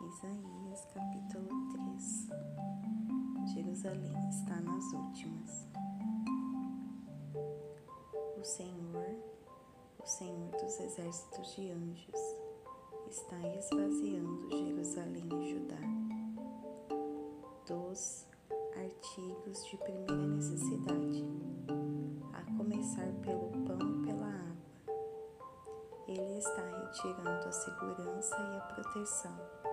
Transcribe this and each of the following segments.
Isaías capítulo 3 Jerusalém está nas últimas. O Senhor, o Senhor dos exércitos de anjos, está esvaziando Jerusalém e Judá dos artigos de primeira necessidade, a começar pelo pão e pela água. Ele está retirando a segurança e a proteção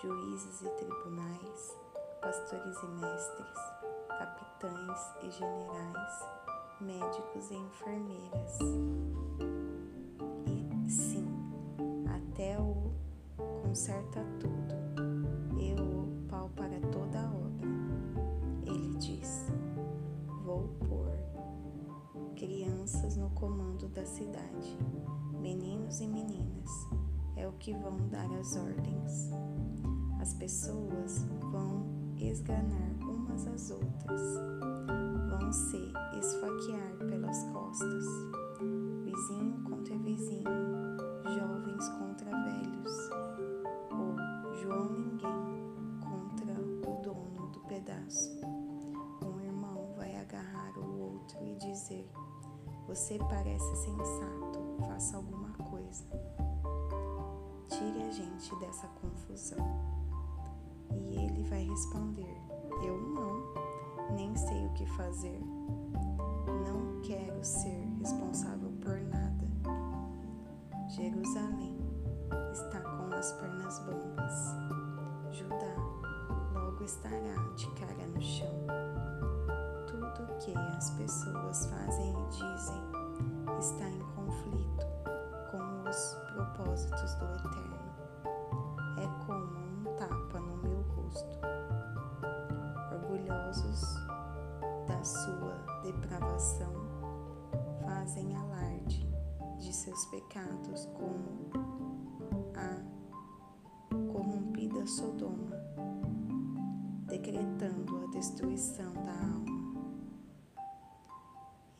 juízes e tribunais, pastores e mestres, capitães e generais, médicos e enfermeiras. E sim, até o conserta tudo, eu o pau para toda a obra. Ele diz: Vou pôr crianças no comando da cidade, meninos e meninas, é o que vão dar as ordens. As pessoas vão esganar umas às outras, vão se esfaquear pelas costas, vizinho contra vizinho, jovens contra velhos, ou João Ninguém contra o dono do pedaço. Um irmão vai agarrar o outro e dizer: Você parece sensato, faça alguma coisa. Tire a gente dessa confusão. E ele vai responder: Eu não, nem sei o que fazer. Não quero ser responsável por nada. Jerusalém está com as pernas bambas. Judá logo estará de cara no chão. Tudo que as pessoas fazem e dizem está em conflito os propósitos do Eterno. É como tapa no meu rosto. Orgulhosos da sua depravação, fazem alarde de seus pecados como a corrompida Sodoma, decretando a destruição da alma.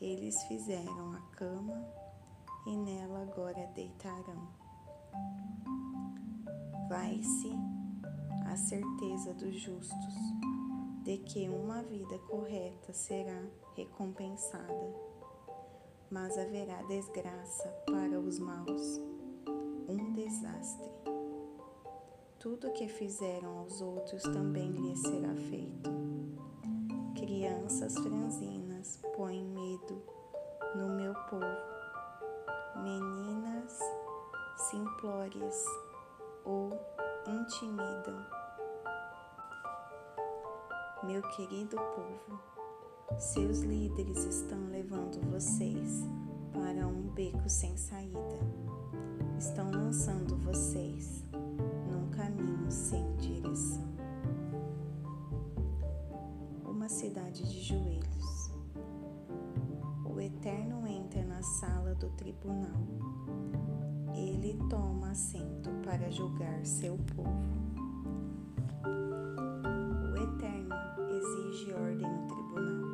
Eles fizeram a cama e nela agora deitarão. Vai-se a certeza dos justos de que uma vida correta será recompensada, mas haverá desgraça para os maus, um desastre. Tudo que fizeram aos outros também lhes será feito. Crianças franzinas põem medo no meu povo, simplórias o intimidam meu querido povo, seus líderes estão levando vocês para um beco sem saída. Na sala do tribunal. Ele toma assento para julgar seu povo. exige ordem no tribunal.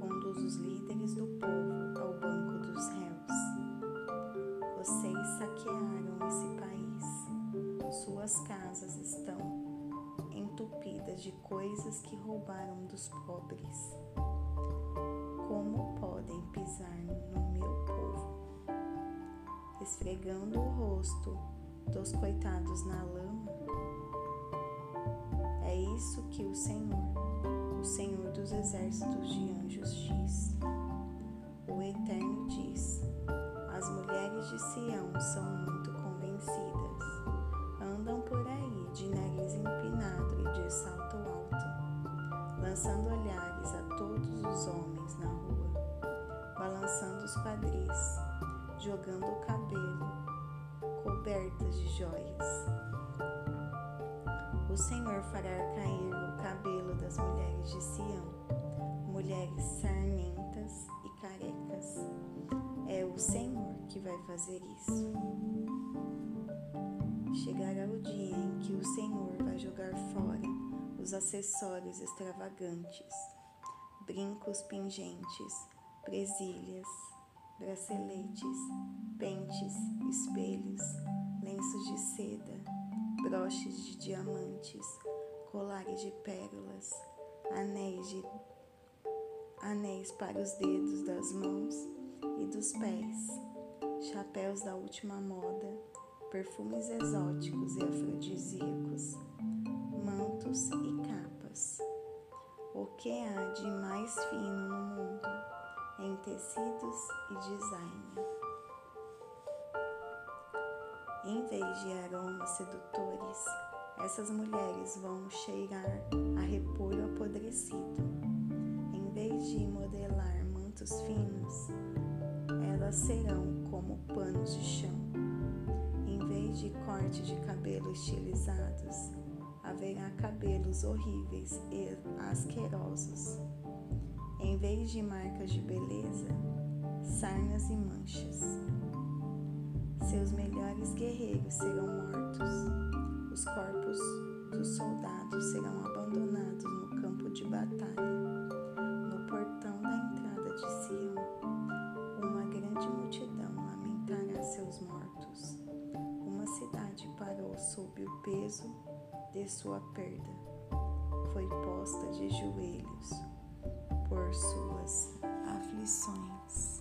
Conduz os líderes do povo ao banco dos réus. Vocês saquearam esse país. Suas casas estão entupidas de coisas que roubaram dos pobres. Como podem pisar no meu povo? Esfregando o rosto dos coitados na lama? É isso que o Senhor, o Senhor dos exércitos de anjos diz. O Eterno diz: As mulheres de Sião são muito convencidas. Andam por aí de nariz empinado e de salto alto, lançando olhares os quadris, jogando o cabelo, cobertas de joias. O Senhor fará cair o cabelo das mulheres de Sião, mulheres sarmentas e carecas. É o Senhor que vai fazer isso. Chegará o dia em que o Senhor vai jogar fora os acessórios extravagantes, brincos pingentes, presilhas, braceletes, pentes, espelhos, lenços de seda broches de diamantes, colares de pérolas, anéis, de, anéis para os dedos das mãos e dos pés, chapéus da última moda, perfumes exóticos e e design? Em vez de aromas sedutores, essas mulheres vão cheirar a repolho apodrecido. Em vez de modelar mantos finos, elas serão como panos de chão. Em vez de corte de cabelo estilizados, haverá cabelos horríveis e asquerosos. Em vez de marcas de beleza, sarnas e manchas. Seus melhores guerreiros serão mortos. Os corpos dos soldados serão abandonados no campo de batalha. No portão da entrada de Sião, uma grande multidão lamentará seus mortos. Uma cidade parou sob o peso de sua perda. Foi posta de joelhos por suas aflições.